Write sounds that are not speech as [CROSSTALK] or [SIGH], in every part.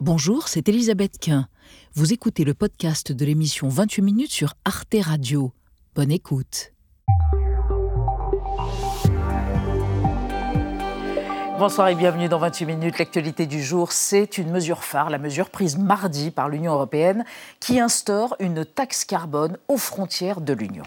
Bonjour, c'est Elisabeth Quint. Vous écoutez le podcast de l'émission 28 minutes sur Arte Radio. Bonne écoute. Bonsoir et bienvenue dans 28 minutes. L'actualité du jour, c'est une mesure phare, la mesure prise mardi par l'Union européenne qui instaure une taxe carbone aux frontières de l'Union.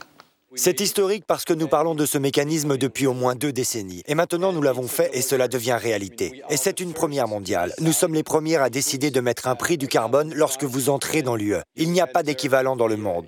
C'est historique parce que nous parlons de ce mécanisme depuis au moins deux décennies. Et maintenant, nous l'avons fait et cela devient réalité. Et c'est une première mondiale. Nous sommes les premiers à décider de mettre un prix du carbone lorsque vous entrez dans l'UE. Il n'y a pas d'équivalent dans le monde.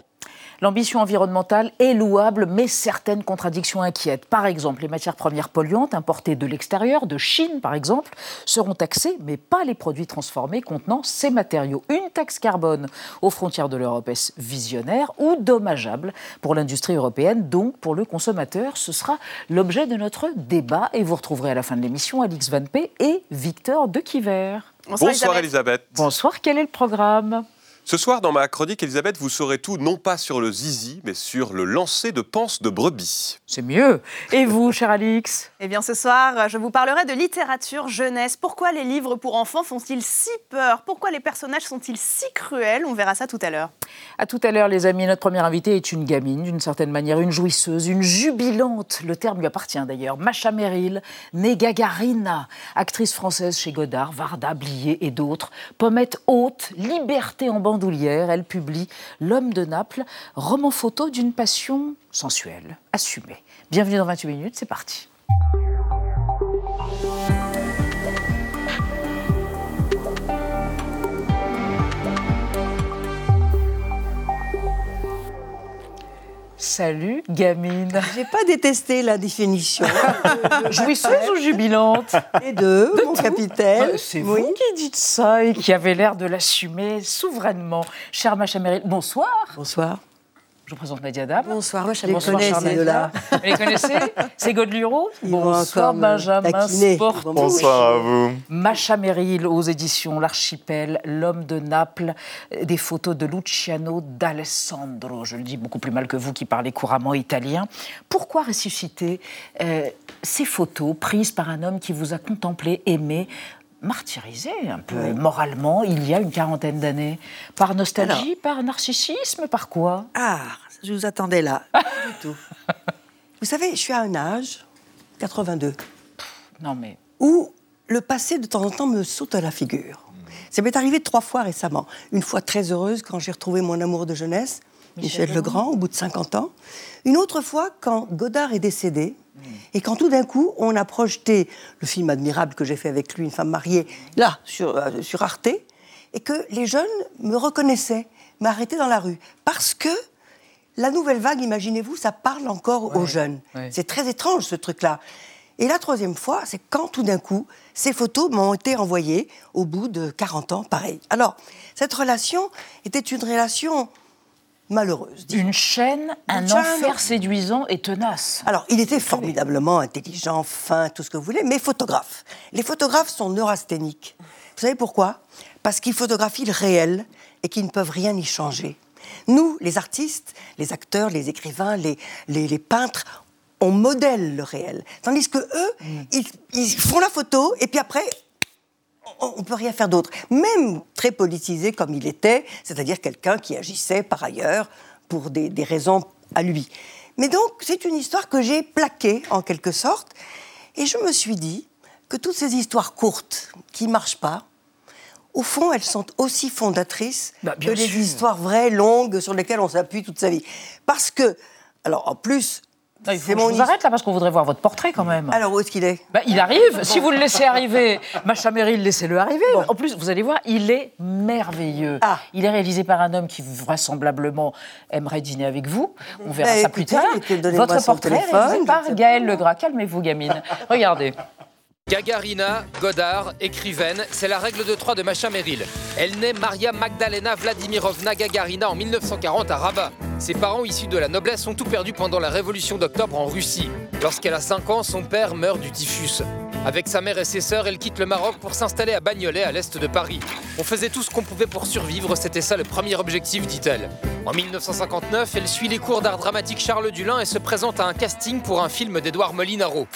L'ambition environnementale est louable, mais certaines contradictions inquiètent. Par exemple, les matières premières polluantes importées de l'extérieur, de Chine par exemple, seront taxées, mais pas les produits transformés contenant ces matériaux. Une taxe carbone aux frontières de l'Europe est visionnaire ou dommageable pour l'industrie européenne, donc pour le consommateur. Ce sera l'objet de notre débat et vous retrouverez à la fin de l'émission Alix Van P et Victor De Quiver. Bonsoir, Bonsoir Elisabeth. Bonsoir, quel est le programme? Ce soir, dans ma chronique, Elisabeth, vous saurez tout, non pas sur le zizi, mais sur le lancer de panse de brebis. C'est mieux. Et vous, cher Alix Eh bien, ce soir, je vous parlerai de littérature jeunesse. Pourquoi les livres pour enfants font-ils si peur? Pourquoi les personnages sont-ils si cruels? On verra ça tout à l'heure. À tout à l'heure, les amis. Notre première invitée est une gamine, d'une certaine manière, une jouisseuse, une jubilante. Le terme lui appartient d'ailleurs. Macha Merrill, née Gagarina, actrice française chez Godard, Varda, Blier et d'autres. Pommette haute, liberté en bandoulière. Elle publie L'homme de Naples, roman photo d'une passion sensuelle, assumée. Bienvenue dans 28 minutes, c'est parti. Salut, gamine. J'ai pas détesté la définition. [LAUGHS] Jouisseuse ou jubilante? Les deux, mon capitaine. Euh, c'est vous qui dites ça et qui avez l'air de l'assumer souverainement. Cher Macha bonsoir. Bonsoir. Je vous présente Nadia Dab. Bonsoir, Macha. Bonsoir, Bonsoir, ces deux-là. Vous les connaissez C'est Godluro [LAUGHS] Bonsoir, Benjamin Sport. Bonsoir à vous. Macha Merrill aux éditions L'Archipel, L'homme de Naples, des photos de Luciano d'Alessandro. Je le dis beaucoup plus mal que vous qui parlez couramment italien. Pourquoi ressusciter euh, ces photos prises par un homme qui vous a contemplé, aimé martyrisé un peu moralement il y a une quarantaine d'années? Par nostalgie, par narcissisme, par quoi? Ah, je vous attendais là. Pas du tout. [LAUGHS] Vous savez, je suis à un âge, 82. Non mais. Où le passé de temps en temps me saute à la figure. Ça m'est arrivé trois fois récemment. Une fois très heureuse quand j'ai retrouvé mon amour de jeunesse, Michel, Michel Legrand, au bout de 50 ans. Une autre fois quand Godard est décédé, et quand tout d'un coup, on a projeté le film admirable que j'ai fait avec lui, Une femme mariée, là, sur, euh, sur Arte, et que les jeunes me reconnaissaient, m'arrêtaient dans la rue. Parce que la nouvelle vague, imaginez-vous, ça parle encore aux jeunes. C'est très étrange, ce truc-là. Et la troisième fois, c'est quand tout d'un coup, ces photos m'ont été envoyées au bout de 40 ans, pareil. Alors, cette relation était une relation malheureuse. Une chaîne, un enfer séduisant et tenace. Alors, il était formidablement intelligent, fin, tout ce que vous voulez, mais photographe. Les photographes sont neurasthéniques. Vous savez pourquoi? Parce qu'ils photographient le réel et qu'ils ne peuvent rien y changer. Nous, les artistes, les acteurs, les écrivains, les, les, peintres, on modèle le réel. Tandis que eux, mm. ils font la photo et puis après, on ne peut rien faire d'autre. Même très politisé comme il était, c'est-à-dire quelqu'un qui agissait par ailleurs pour des, raisons à lui. Mais donc, c'est une histoire que j'ai plaquée, en quelque sorte, et je me suis dit que toutes ces histoires courtes, qui ne marchent pas, au fond, elles sont aussi fondatrices bah, que les histoires vraies, longues, sur lesquelles on s'appuie toute sa vie. Parce que, alors en plus, il faut que je vous arrête là parce qu'on voudrait voir votre portrait quand même. Alors où est-ce qu'il est, bah, Il arrive. Si vous le laissez arriver, [LAUGHS] Macha Meryl, laissez-le arriver. En plus, vous allez voir, il est merveilleux. Ah. Il est réalisé par un homme qui vraisemblablement aimerait dîner avec vous. On verra bah, ça plus tard. Votre portrait est réalisé par Gaël Legras. Calmez-vous, gamine. Regardez. Gagarina, Godard, écrivaine, c'est la règle de trois de Macha Merrill. Elle naît Maria Magdalena Vladimirovna Gagarina en 1940 à Rabat. Ses parents issus de la noblesse ont tout perdu pendant la révolution d'octobre en Russie. Lorsqu'elle a 5 ans, son père meurt du typhus. Avec sa mère et ses sœurs, elle quitte le Maroc pour s'installer à Bagnolet, à l'est de Paris. On faisait tout ce qu'on pouvait pour survivre, c'était ça le premier objectif, dit-elle. En 1959, elle suit les cours d'art dramatique Charles Dulin et se présente à un casting pour un film d'Edouard Molinaro.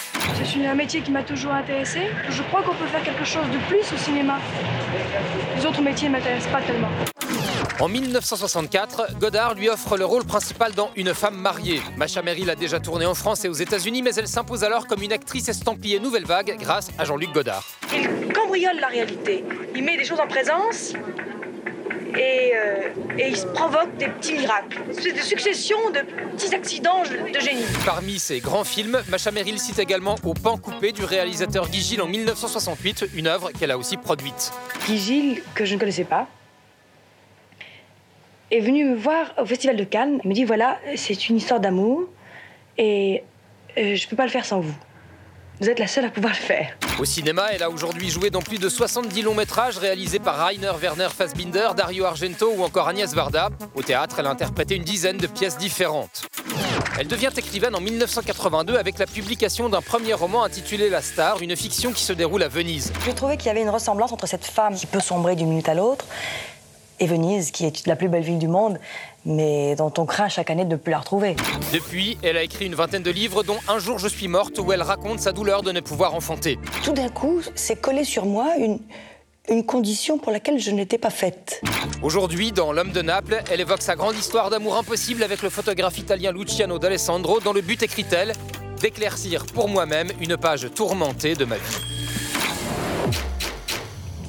C'est un métier qui m'a toujours intéressé. Je crois qu'on peut faire quelque chose de plus au cinéma. Les autres son métier m'intéresse pas tellement. En 1964, Godard lui offre le rôle principal dans Une femme mariée. Macha Merrill a déjà tourné en France et aux États-Unis, mais elle s'impose alors comme une actrice estampillée nouvelle vague grâce à Jean-Luc Godard. Il cambriole la réalité. Il met des choses en présence et, euh, et il se provoque des petits miracles. C'est des successions de petits accidents de génie. Parmi ses grands films, Macha Merrill cite également Au pan coupé du réalisateur Guy Gilles en 1968, une œuvre qu'elle a aussi produite. Guy Gilles, que je ne connaissais pas, est venu me voir au Festival de Cannes. Il me dit voilà, c'est une histoire d'amour et euh, je ne peux pas le faire sans vous. Vous êtes la seule à pouvoir le faire. Au cinéma, elle a aujourd'hui joué dans plus de 70 longs métrages réalisés par Rainer Werner Fassbinder, Dario Argento ou encore Agnès Varda. Au théâtre, elle a interprété une dizaine de pièces différentes. Elle devient écrivaine en 1982 avec la publication d'un premier roman intitulé La Star, une fiction qui se déroule à Venise. Je trouvais qu'il y avait une ressemblance entre cette femme qui peut sombrer d'une minute à l'autre et Venise, qui est la plus belle ville du monde, mais dont on craint chaque année de ne plus la retrouver. Depuis, elle a écrit une vingtaine de livres, dont Un jour je suis morte, où elle raconte sa douleur de ne pouvoir enfanter. Tout d'un coup, c'est collé sur moi une, une condition pour laquelle je n'étais pas faite. Aujourd'hui, dans L'homme de Naples, elle évoque sa grande histoire d'amour impossible avec le photographe italien Luciano d'Alessandro, dont le but écrit-elle d'éclaircir pour moi-même une page tourmentée de ma vie.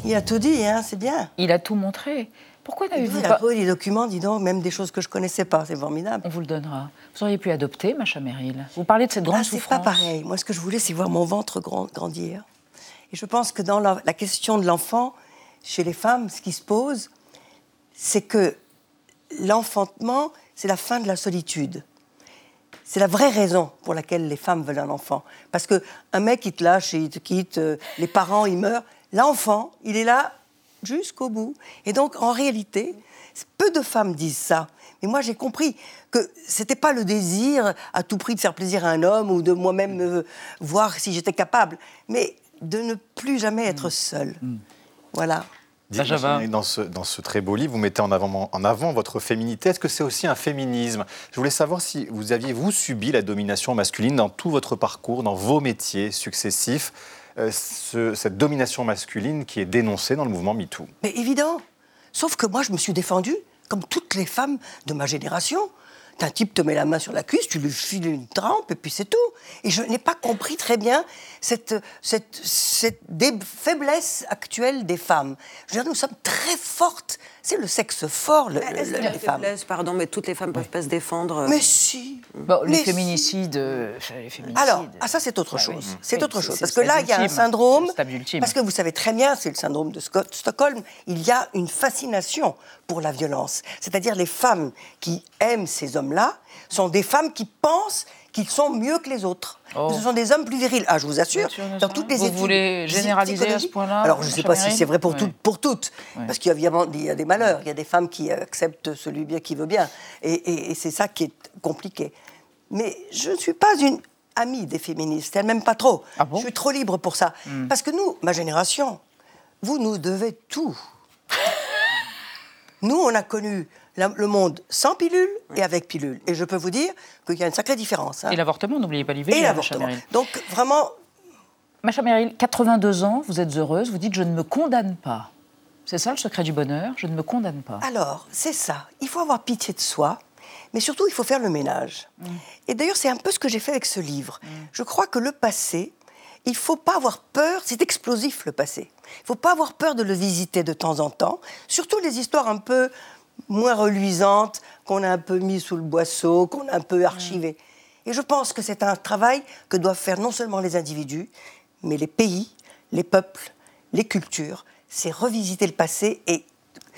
Il a tout dit, hein, c'est bien. Il a tout montré. Pourquoi n'avez-vous Il a pas... trouvé des documents, dis donc, même des choses que je connaissais pas, c'est formidable. On vous le donnera. Vous auriez pu adopter, Macha Merrill. Vous parlez de cette grande Ah, c'est souffrance. pas pareil. Moi, ce que je voulais, c'est voir mon ventre grand- grandir. Et je pense que dans la, la question de l'enfant, chez les femmes, ce qui se pose, c'est que l'enfantement, c'est la fin de la solitude. C'est la vraie raison pour laquelle les femmes veulent un enfant. Parce que un mec, il te lâche il te quitte, euh, les parents, ils meurent. L'enfant, il est là jusqu'au bout. Et donc, en réalité, peu de femmes disent ça. Mais moi, j'ai compris que c'était pas le désir à tout prix de faire plaisir à un homme ou de moi-même euh, voir si j'étais capable, mais de ne plus jamais être seule. Voilà. Dites, Java. Dans ce, dans ce très beau livre, vous mettez en avant, en avant votre féminité. Est-ce que c'est aussi un féminisme? Je voulais savoir si vous aviez, vous, subi la domination masculine dans tout votre parcours, dans vos métiers successifs, ce- cette domination masculine qui est dénoncée dans le mouvement MeToo. Mais évident. Sauf que moi, je me suis défendue, comme toutes les femmes de ma génération. Un type te met la main sur la cuisse, tu lui files une trempe, et puis c'est tout. Et je n'ai pas compris très bien cette, cette, cette faiblesse actuelle des femmes. Je veux dire, nous sommes très fortes. C'est le sexe fort, le, Est-ce le- les femmes. pardon, mais toutes les femmes peuvent pas se défendre. Mais si. Bon, les Mais féminicides. euh, les féminicides. Alors, ah, ça c'est autre Ah chose. oui. C'est Oui, autre chose. Parce que là, il y a un syndrome. C'est le stade ultime. Parce que vous savez très bien, c'est le syndrome de Scott- Stockholm. Il y a une fascination pour la violence. C'est-à-dire les femmes qui aiment ces hommes-là sont des femmes qui pensent qu'ils sont mieux que les autres. Oh. Ce sont des hommes plus virils. Ah, je vous assure, Bien sûr, bien dans toutes les Vous études. voulez généraliser à ce point-là, Alors, je ne sais pas si c'est vrai pour, toutes, pour toutes. Parce qu'il y a évidemment il y a des malheurs. Il y a des femmes qui acceptent celui bien qui veut bien. Et, et- et c'est ça qui est compliqué. Mais je ne suis pas une amie des féministes. Elles m'aiment pas trop. Ah bon? Je suis trop libre pour ça. Hmm. Parce que nous, ma génération, vous nous devez tout. [LAUGHS] Nous, on a connu la- le monde sans pilule et avec pilule. Et je peux vous dire qu'il y a une sacrée différence. hein. Et l'avortement, n'oubliez pas l'IVG. Et l'avortement. Donc, vraiment, Macha Meryl, 82 ans, vous êtes heureuse, vous dites je ne me condamne pas. C'est ça le secret du bonheur, je ne me condamne pas. Alors, c'est ça. Il faut avoir pitié de soi, mais surtout, il faut faire le ménage. Et d'ailleurs, c'est un peu ce que j'ai fait avec ce livre. Je crois que le passé, il ne faut pas avoir peur, c'est explosif le passé. Il ne faut pas avoir peur de le visiter de temps en temps, surtout les histoires un peu moins reluisantes, qu'on a un peu mis sous le boisseau, qu'on a un peu archivées. Et je pense que c'est un travail que doivent faire non seulement les individus, mais les pays, les peuples, les cultures. C'est revisiter le passé et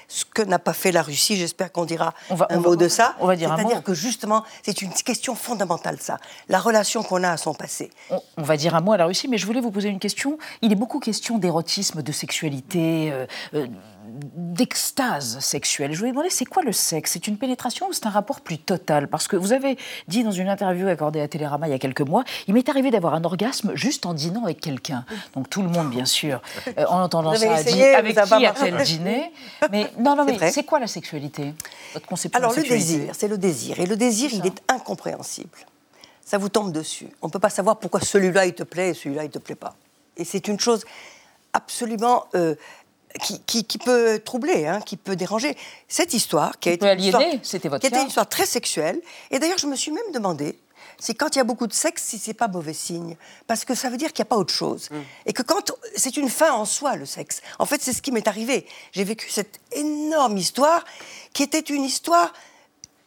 ce que n'a pas fait la Russie, j'espère qu'on dira On va- un on mot va- de ça. on va dire C'est-à-dire que justement, c'est une question fondamentale, ça. La relation qu'on a à son passé. On, on va dire un mot à la Russie, mais je voulais vous poser une question. Il est beaucoup question d'érotisme, de sexualité, euh, euh, d'extase sexuelle. Je voulais demander, c'est quoi le sexe? C'est une pénétration ou c'est un rapport plus total? Parce que vous avez dit dans une interview accordée à Télérama il y a quelques mois, il m'est arrivé d'avoir un orgasme juste en dînant avec quelqu'un. Donc tout le monde, bien sûr, euh, en entendant ça, a dit avec a qui a-t-elle dîné? Mais non, non, mais c'est quoi la sexualité? Votre conception Alors de la le désir, c'est le désir. Et le désir, il est incompréhensible. Ça vous tombe dessus. On ne peut pas savoir pourquoi celui-là, il te plaît et celui-là, il ne te plaît pas. Et c'est une chose absolument euh, qui, qui, peut troubler, hein, qui peut déranger. Cette histoire, qui a été, une histoire, c'était votre qui était une histoire très sexuelle, et d'ailleurs je me suis même demandé si quand il y a beaucoup de sexe, si c'est pas mauvais signe, parce que ça veut dire qu'il n'y a pas autre chose, Mm. et que quand c'est une fin en soi le sexe. En fait, c'est ce qui m'est arrivé. J'ai vécu cette énorme histoire qui était une histoire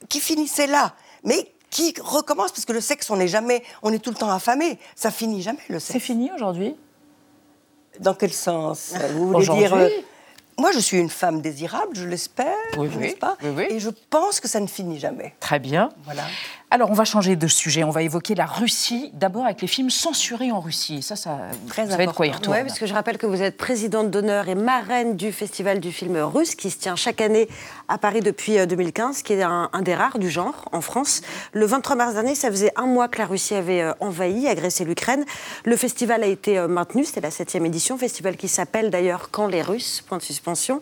qui finissait là, mais qui recommence parce que le sexe, on n'est jamais, on est tout le temps affamé. Ça finit jamais le sexe. C'est fini aujourd'hui? Dans quel sens Vous voulez dire euh, Moi, je suis une femme désirable, je l'espère, Oui, n'est-ce oui, pas oui, oui. Et je pense que ça ne finit jamais. Très bien. Voilà. Alors, on va changer de sujet. On va évoquer la Russie, d'abord avec les films censurés en Russie. Ça, ça Très vous savez de quoi il important. retourne. Oui, parce que je rappelle que vous êtes présidente d'honneur et marraine du Festival du film russe qui se tient chaque année à Paris depuis euh, 2015, qui est un, un des rares du genre en France. Le 23 mars dernier, ça faisait un mois que la Russie avait euh, envahi, agressé l'Ukraine. Le festival a été euh, maintenu, c'était la septième édition, festival qui s'appelle d'ailleurs Quand les Russes, point de suspension.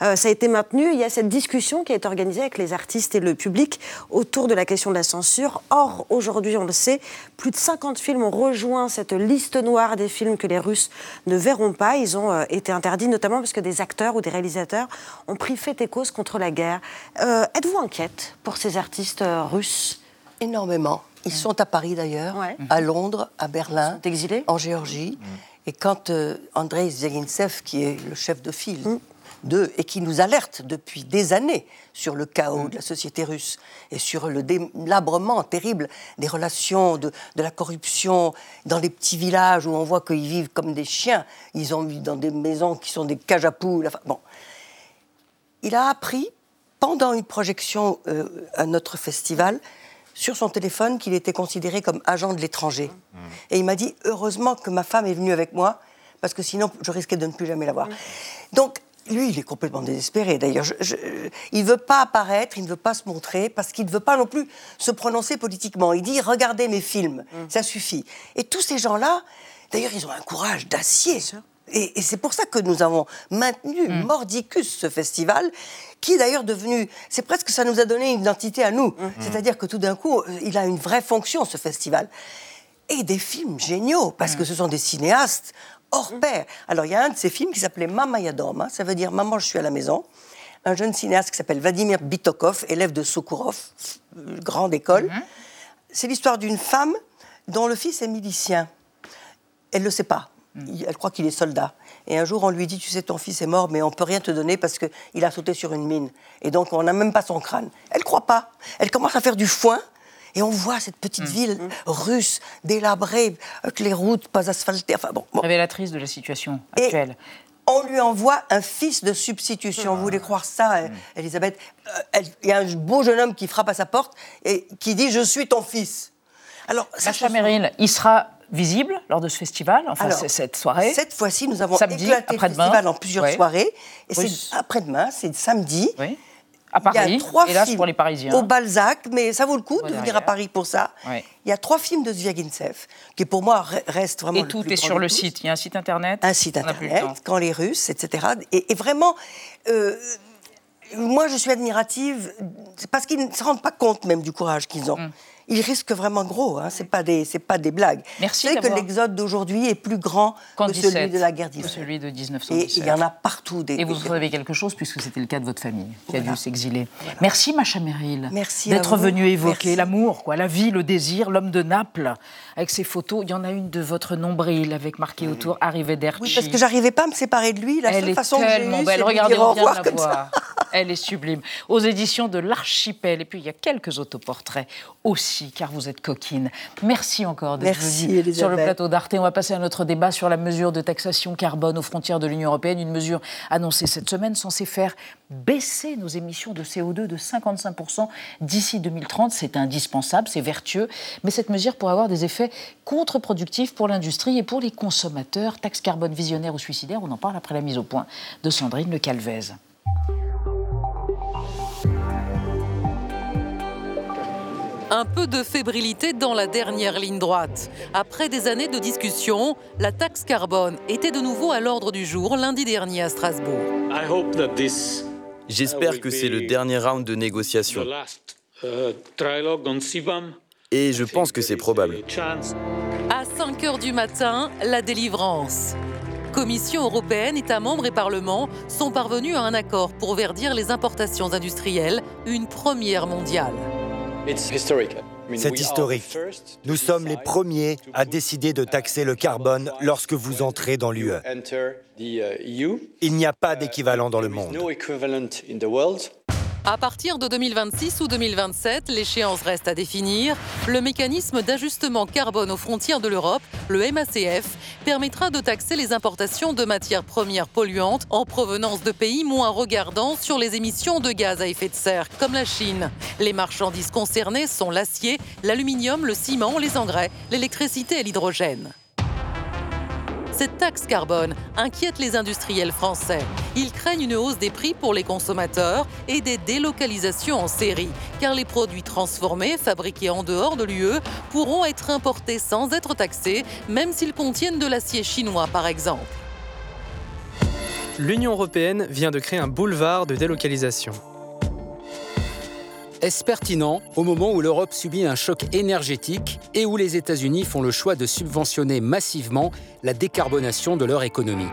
Euh, ça a été maintenu. Il y a cette discussion qui est organisée avec les artistes et le public autour de la question de la censure. Or, aujourd'hui, on le sait, plus de 50 films ont rejoint cette liste noire des films que les Russes ne verront pas. Ils ont euh, été interdits, notamment parce que des acteurs ou des réalisateurs ont pris fait et cause contre la guerre. Euh, Êtes-vous inquiète pour ces artistes euh, russes? Énormément. Ils sont à Paris d'ailleurs, Ouais. à Londres, à Berlin, Ils sont exilés? en Géorgie. Et quand euh, Andrei Zviagintsev, qui est le chef de file Mm. Et qui nous alerte depuis des années sur le chaos de la société russe et sur le délabrement terrible des relations, de, de la corruption dans les petits villages où on voit qu'ils vivent comme des chiens. Ils ont mis dans des maisons qui sont des cages à poules. Enfin, bon. Il a appris, pendant une projection euh, à notre festival, sur son téléphone qu'il était considéré comme agent de l'étranger. Et il m'a dit, heureusement que ma femme est venue avec moi, parce que sinon je risquais de ne plus jamais la voir. Donc, lui, il est complètement désespéré. D'ailleurs, il ne veut pas apparaître, il ne veut pas se montrer, parce qu'il ne veut pas non plus se prononcer politiquement. Il dit, regardez mes films, ça suffit. Et tous ces gens-là, d'ailleurs, ils ont un courage d'acier. Et, et c'est pour ça que nous avons maintenu mordicus ce festival, qui est d'ailleurs devenu, c'est presque ça nous a donné une identité à nous. C'est-à-dire que tout d'un coup, euh, il a une vraie fonction ce festival. Et des films géniaux, parce que ce sont des cinéastes hors pair. Alors il y a un de ces films qui s'appelait Mama Yadoma, ça veut dire Maman, je suis à la maison. Un jeune cinéaste qui s'appelle Vladimir Bitokov, élève de Sokourov, euh, grande école. C'est l'histoire d'une femme dont le fils est milicien. Elle ne le sait pas. Il- Elle croit qu'il est soldat. Et un jour, on lui dit, tu sais, ton fils est mort, mais on peut rien te donner parce qu'il a sauté sur une mine. Et donc, on n'a même pas son crâne. Elle ne croit pas. Elle commence à faire du foin. Et on voit cette petite ville russe, délabrée, avec les routes pas asphaltées. Enfin bon, bon. Révélatrice de la situation Et actuelle. on lui envoie un fils de substitution. Vous voulez croire ça, euh, Elisabeth Euh, Il y a un beau jeune homme qui frappe à sa porte et qui dit Je suis ton fils. Alors, Sacha Merrill, il sera visible lors de ce festival, enfin Alors, cette soirée. Cette fois-ci, nous avons Samedi, éclaté le après-demain. festival en plusieurs soirées. Et c'est après-demain, c'est samedi. Oui. À Il y Paris, a trois hélas films pour les Parisiens. Au Balzac, mais ça vaut le coup de venir à. Paris pour ça. Ouais. Il y a trois films de Zviagintsev, qui pour moi re- reste vraiment Et le tout plus est sur le site. Il y a un site internet. Un site le internet, quand les Russes, etc. Et, et vraiment, euh, moi je suis admirative, parce qu'ils ne se rendent pas compte même du courage qu'ils ont. Ils risquent vraiment gros, hein, c'est pas des, c'est pas des blagues. Merci Vous savez que l'exode d'aujourd'hui est plus grand que 17, celui de la guerre d'Israël. celui de Et 1917. il y en a partout des. Et vous des- savez quelque chose, puisque c'était le cas de votre famille, qui a Voilà. dû s'exiler. Merci, Macha Merrill, Merci d'être venue évoquer l'amour, quoi, la vie, le désir, l'homme de Naples, avec ses photos. Il y en a une de votre nombril, avec marqué autour Arrivederci. Oui, parce que j'arrivais pas à me séparer de lui. La Elle seule est façon que tellement belle. c'est Regardez, on vient de la voir. Elle est sublime. Aux éditions de l'Archipel. Et puis, il y a quelques autoportraits aussi, car vous êtes coquine. Merci encore d'être venue sur le plateau d'Arte. On va passer à notre débat sur la mesure de taxation carbone aux frontières de l'Union européenne. Une mesure annoncée cette semaine censée faire baisser nos émissions de CO2 de 55% d'ici 2030. C'est indispensable, c'est vertueux. Mais cette mesure pourrait avoir des effets contre-productifs pour l'industrie et pour les consommateurs. Taxe carbone visionnaire ou suicidaire, on en parle après la mise au point de Sandrine Le Calvez. Un peu de fébrilité dans la dernière ligne droite. Après des années de discussion, la taxe carbone était de nouveau à l'ordre du jour lundi dernier à Strasbourg. J'espère que c'est le dernier round de négociation. Et je pense que c'est probable. À 5 heures du matin, la délivrance. Commission européenne, États membres et Parlement sont parvenus à un accord pour verdir les importations industrielles, une première mondiale. C'est historique. Nous sommes les premiers à décider de taxer le carbone lorsque vous entrez dans l'UE. Il n'y a pas d'équivalent dans le monde. À partir de 2026 ou 2027, l'échéance reste à définir. Le mécanisme d'ajustement carbone aux frontières de l'Europe, le MACF, permettra de taxer les importations de matières premières polluantes en provenance de pays moins regardants sur les émissions de gaz à effet de serre, comme la Chine. Les marchandises concernées sont l'acier, l'aluminium, le ciment, les engrais, l'électricité et l'hydrogène. Cette taxe carbone inquiète les industriels français. Ils craignent une hausse des prix pour les consommateurs et des délocalisations en série, car les produits transformés fabriqués en dehors de l'UE pourront être importés sans être taxés, même s'ils contiennent de l'acier chinois par exemple. L'Union européenne vient de créer un boulevard de délocalisation. Est-ce pertinent au moment où l'Europe subit un choc énergétique et où les États-Unis font le choix de subventionner massivement la décarbonation de leur économie.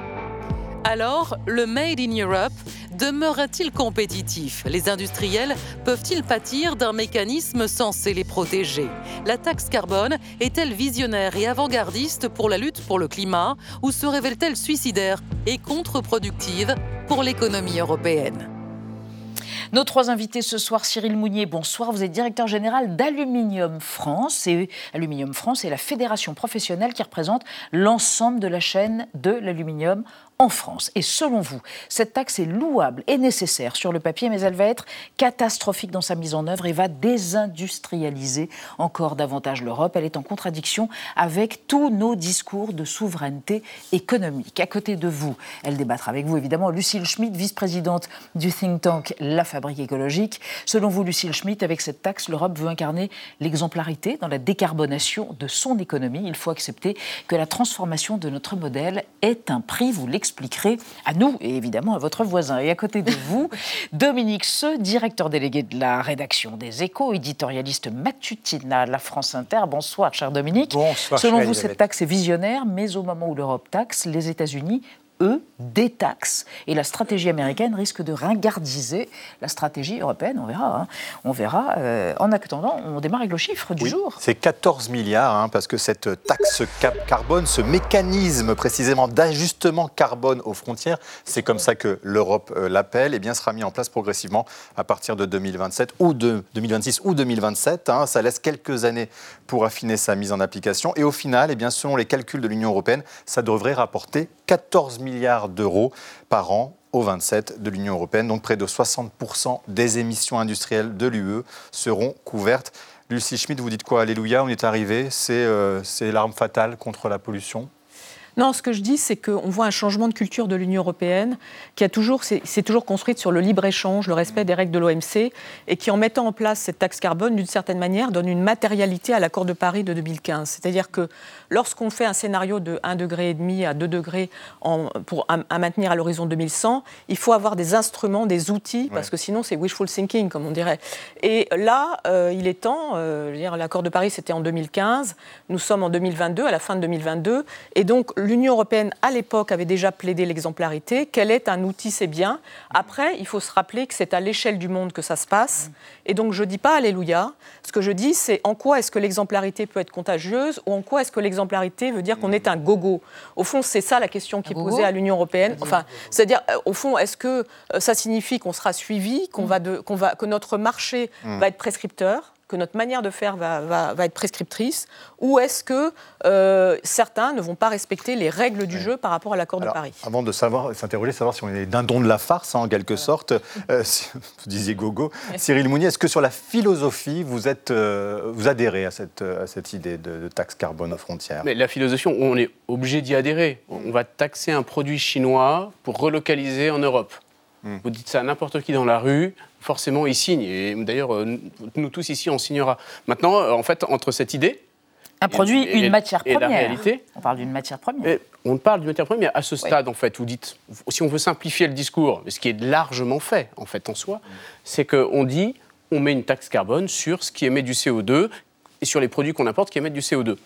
Alors, le Made in Europe demeurera-t-il compétitif? Les industriels peuvent-ils pâtir d'un mécanisme censé les protéger? La taxe carbone est-elle visionnaire et avant-gardiste pour la lutte pour le climat ou se révèle-t-elle suicidaire et contre-productive pour l'économie européenne? Nos trois invités ce soir, Cyril Mounier, bonsoir. Vous êtes directeur général d'Aluminium France. Et Aluminium France est la fédération professionnelle qui représente l'ensemble de la chaîne de l'aluminium en France. Et selon vous, cette taxe est louable et nécessaire sur le papier, mais elle va être catastrophique dans sa mise en œuvre et va désindustrialiser encore davantage l'Europe. Elle est en contradiction avec tous nos discours de souveraineté économique. À côté de vous, elle débattra avec vous évidemment Lucille Schmitt, vice-présidente du think tank La Fabrique écologique. Selon vous, Lucille Schmitt, avec cette taxe, l'Europe veut incarner l'exemplarité dans la décarbonation de son économie. Il faut accepter que la transformation de notre modèle est un prix, vous l'expliquez expliquerez à nous et évidemment à votre voisin. Et à côté de [LAUGHS] vous, Dominique Seux, directeur délégué de la rédaction des Échos, éditorialiste matutina La France Inter. Bonsoir, cher Dominique. Bonsoir. Selon vous, cette taxe est visionnaire, mais au moment où l'Europe taxe, les États-Unis eux, détaxent. Et la stratégie américaine risque de ringardiser la stratégie européenne. On verra. Hein. On verra. Euh, en attendant, on démarre avec le chiffre du jour. C'est 14 milliards, hein, parce que cette taxe carbone, ce mécanisme précisément d'ajustement carbone aux frontières, c'est comme ça que l'Europe euh, l'appelle, et eh bien sera mis en place progressivement à partir de 2027 ou de 2026 ou 2027. Hein. Ça laisse quelques années pour affiner sa mise en application. Et au final, et eh bien, selon les calculs de l'Union européenne, ça devrait rapporter 14 milliards d'euros par an aux 27 de l'Union européenne. Donc près de 60% des émissions industrielles de l'UE seront couvertes. Lucie Schmidt, vous dites quoi? Alléluia, on est arrivé. C'est l'arme fatale contre la pollution? Non, ce que je dis, c'est qu'on voit un changement de culture de l'Union européenne qui a toujours, s'est toujours construite sur le libre-échange, le respect des règles de l'OMC, et qui, en mettant en place cette taxe carbone, d'une certaine manière, donne une matérialité à l'accord de Paris de 2015. C'est-à-dire que lorsqu'on fait un scénario de 1,5 degré à 2 degrés en, pour, à, maintenir à l'horizon 2100, il faut avoir des instruments, des outils, parce que sinon c'est wishful thinking, comme on dirait. Et là, euh, il est temps, euh, l'accord de Paris c'était en 2015, nous sommes en 2022, à la fin de 2022, et donc l'Union européenne, à l'époque, avait déjà plaidé l'exemplarité. Quel est un outil, c'est bien. Après, il faut se rappeler que c'est à l'échelle du monde que ça se passe. Et donc, je ne dis pas Alléluia. Ce que je dis, c'est en quoi est-ce que l'exemplarité peut être contagieuse ou en quoi est-ce que l'exemplarité veut dire qu'on est un gogo. Au fond, c'est ça la question qui est posée à l'Union européenne. Enfin, c'est-à-dire, euh, au fond, est-ce que euh, ça signifie qu'on sera suivi, qu'on va qu'on va, que notre marché mm. va être prescripteur que notre manière de faire va, va, être prescriptrice Ou est-ce que euh, certains ne vont pas respecter les règles du jeu par rapport à l'accord de Paris? Avant de savoir, s'interroger, savoir si on est d'un don de la farce, hein, en quelque sorte, euh, [LAUGHS] vous disiez gogo, Cyril Mounier, est-ce que sur la philosophie, vous, êtes, euh, vous adhérez à cette, à cette idée de, taxe carbone aux frontières? Mais la philosophie, on est obligé d'y adhérer. On va taxer un produit chinois pour relocaliser en Europe. Hmm. Vous dites ça à n'importe qui dans la rue, forcément, il signe. Et d'ailleurs, euh, nous tous ici, on signera. Maintenant, euh, en fait, entre cette idée. Un produit, une matière première. la réalité. On parle d'une matière première. on parle d'une matière première, mais à ce stade, en fait, vous dites, si on veut simplifier le discours, ce qui est largement fait, en fait, en soi, c'est qu'on dit, on met une taxe carbone sur ce qui émet du CO2 et sur les produits qu'on importe qui émettent du CO2.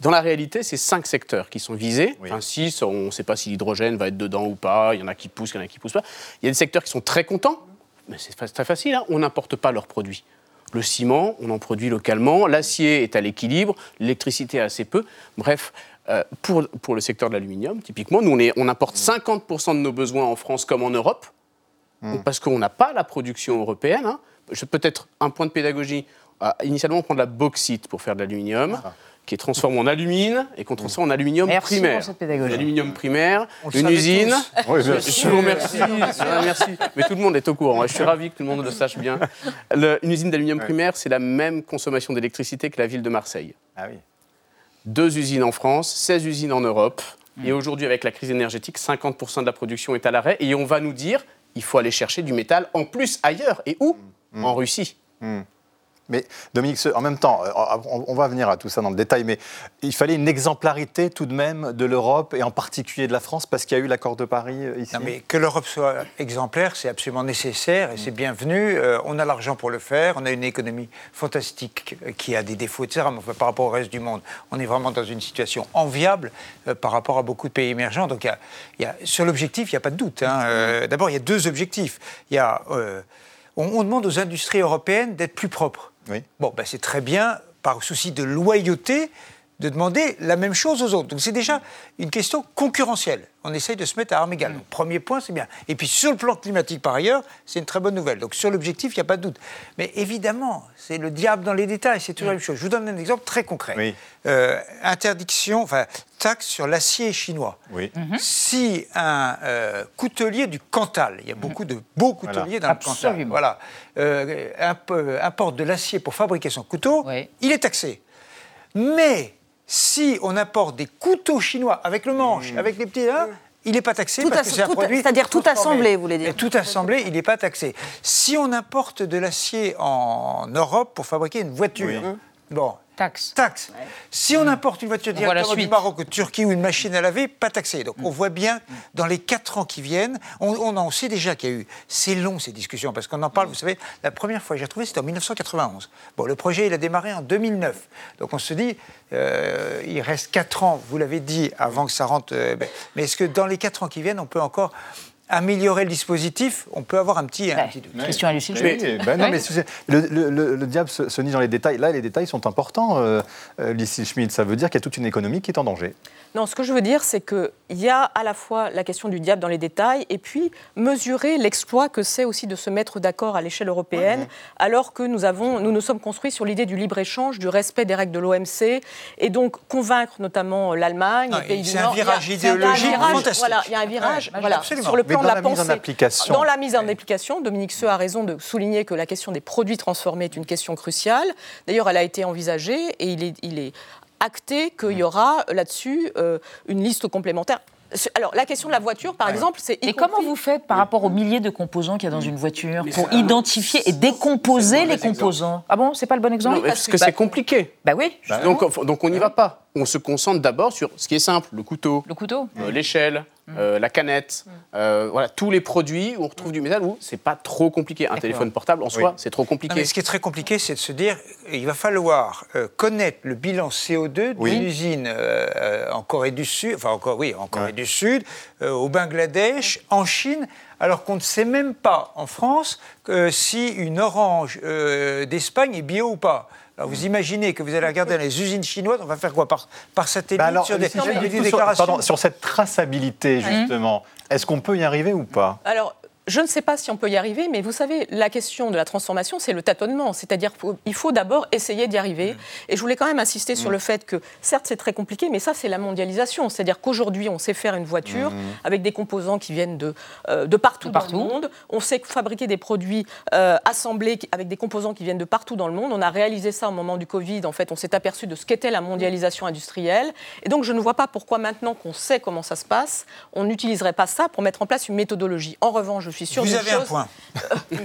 Dans la réalité, c'est cinq secteurs qui sont visés. Enfin, six, on ne sait pas si l'hydrogène va être dedans ou pas. Il y en a qui poussent, il y en a qui poussent pas. Il y a des secteurs qui sont très contents, mais c'est très facile. hein. On n'importe pas leurs produits. Le ciment, on en produit localement. L'acier est à l'équilibre. L'électricité assez peu. Bref, euh, pour, pour le secteur de l'aluminium, typiquement, nous, on, est- on importe 50% de nos besoins en France comme en Europe, parce qu'on n'a pas la production européenne. hein. Peut-être un point de pédagogie. Euh, initialement, on prend de la bauxite pour faire de l'aluminium. Qui est transformé en alumine et qu'on transforme en aluminium Merci primaire. pour cette pédagogie. L'aluminium primaire, On une usine. [LAUGHS] Oui, je vous remercie. [LAUGHS] Ah, merci. Mais tout le monde est au courant. Je suis ravi que tout le monde le sache bien. Le- une usine d'aluminium primaire, c'est la même consommation d'électricité que la ville de Marseille. Ah oui. Deux usines en France, 16 usines en Europe. Et aujourd'hui, avec la crise énergétique, 50% de la production est à l'arrêt. Et on va nous dire, il faut aller chercher du métal en plus ailleurs. Et où? En Russie. Mais Dominique, en même temps, euh, on on va venir à tout ça dans le détail, mais il fallait une exemplarité tout de même de l'Europe et en particulier de la France parce qu'il y a eu l'accord de Paris euh, ici. Non, mais que l'Europe soit exemplaire, c'est absolument nécessaire et c'est bienvenu. Euh, on a l'argent pour le faire, on a une économie fantastique qui a des défauts, etc. Mais par rapport au reste du monde, on est vraiment dans une situation enviable euh, par rapport à beaucoup de pays émergents. Donc, y a- y a- sur l'objectif, il n'y a pas de doute. hein. Euh, D'abord, il y a deux objectifs. Y a, on, on demande aux industries européennes d'être plus propres. Bon, ben, c'est très bien, par souci de loyauté, de demander la même chose aux autres. Donc c'est déjà une question concurrentielle. On essaye de se mettre à armes égales. Donc, premier point, c'est bien. Et puis sur le plan climatique, par ailleurs, c'est une très bonne nouvelle. Donc sur l'objectif, il n'y a pas de doute. Mais évidemment, c'est le diable dans les détails, c'est toujours la même chose. Je vous donne un exemple très concret. Euh, interdiction, enfin, taxe sur l'acier chinois. Oui. Si un euh, coutelier du Cantal, il y a beaucoup de beaux couteliers dans le Cantal, voilà, euh, euh, importe de l'acier pour fabriquer son couteau, il est taxé. Mais si on importe des couteaux chinois avec le manche, avec les petits, hein, il n'est pas taxé Tout parce ass- que c'est un tout- produit c'est-à-dire tout assemblé, vous voulez dire. Et tout assemblé, il n'est pas taxé. Si on importe de l'acier en Europe pour fabriquer une voiture, bon, taxe. Taxe. Si on importe une voiture directement du. Maroc ou de Turquie ou une machine à laver, pas taxé. Donc on voit bien dans les quatre ans qui viennent, on, on en sait déjà qu'il y a eu. C'est long ces discussions parce qu'on en parle. Vous savez, la première fois que j'ai retrouvé, c'était en 1991. Bon, le projet il a démarré en 2009. Donc on se dit, euh, il reste quatre ans. Vous l'avez dit avant que ça rentre. euh, ben, mais est-ce que dans les quatre ans qui viennent, on peut encore améliorer le dispositif On peut avoir un petit, un petit doute. Question à Lucille. Ben non, Ouais. mais c'est- le, le- le- le diable se, se nie dans les détails. Là, les détails sont importants, euh, euh, Lucie Schmidt. Ça veut dire qu'il y a toute une économie qui est en danger. Non, ce que je veux dire, c'est qu'il y a à la fois la question du diable dans les détails et puis mesurer l'exploit que c'est aussi de se mettre d'accord à l'échelle européenne, alors que nous, avons, nous nous sommes construits sur l'idée du libre-échange, du respect des règles de l'OMC, et donc convaincre notamment l'Allemagne, les pays du c'est un Nord. C'est un idéologique virage, fantastique. Voilà, il y a un virage Ouais, voilà, sur le plan de la, la mise en application. Dans la mise en application, Dominique Seux a raison de souligner que la question des produits transformés est une question cruciale. D'ailleurs, elle a été envisagée et il est, il est acté qu'il y aura là-dessus euh, une liste complémentaire. Alors, la question de la voiture, par exemple, c'est. Et comment vous faites par rapport aux milliers de composants qu'il y a dans une voiture pour identifier et décomposer les composants? Ah bon, c'est pas le bon exemple? Non, mais parce que c'est compliqué? Bah oui. Donc, donc on n'y va pas. On se concentre d'abord sur ce qui est simple, le couteau, Le couteau. euh, l'échelle, euh, la canette, euh, voilà, tous les produits où on retrouve du métal où c'est pas trop compliqué. Un téléphone portable en soi, Oui. c'est trop Non, compliqué. mais ce qui est très compliqué, c'est de se dire il va falloir euh, connaître le bilan CO2 d'une Oui. usine en Corée du Sud, enfin encore oui, en Corée du Sud, euh, au Bangladesh, en Chine, alors qu'on ne sait même pas en France si une orange euh, d'Espagne est bio ou pas. Alors vous imaginez que vous allez regarder dans les usines chinoises, on va faire quoi par, par satellite Bah alors, sur des, sur- déclarations pardon, sur cette traçabilité, justement, est-ce qu'on peut y arriver ou pas? Alors, je ne sais pas si on peut y arriver, mais vous savez, la question de la transformation, c'est le tâtonnement. C'est-à-dire qu'il faut d'abord essayer d'y arriver. Et je voulais quand même insister sur Mm. le fait que, certes, c'est très compliqué, mais ça, c'est la mondialisation. C'est-à-dire qu'aujourd'hui, on sait faire une voiture Mm. avec des composants qui viennent de, euh, de partout, dans le monde. On sait fabriquer des produits euh, assemblés avec des composants qui viennent de partout dans le monde. On a réalisé ça au moment du Covid. En fait, on s'est aperçu de ce qu'était la mondialisation industrielle. Et donc, je ne vois pas pourquoi maintenant qu'on sait comment ça se passe, on n'utiliserait pas ça pour mettre en place une méthodologie. En revanche, je suis sûre Vous avez un point.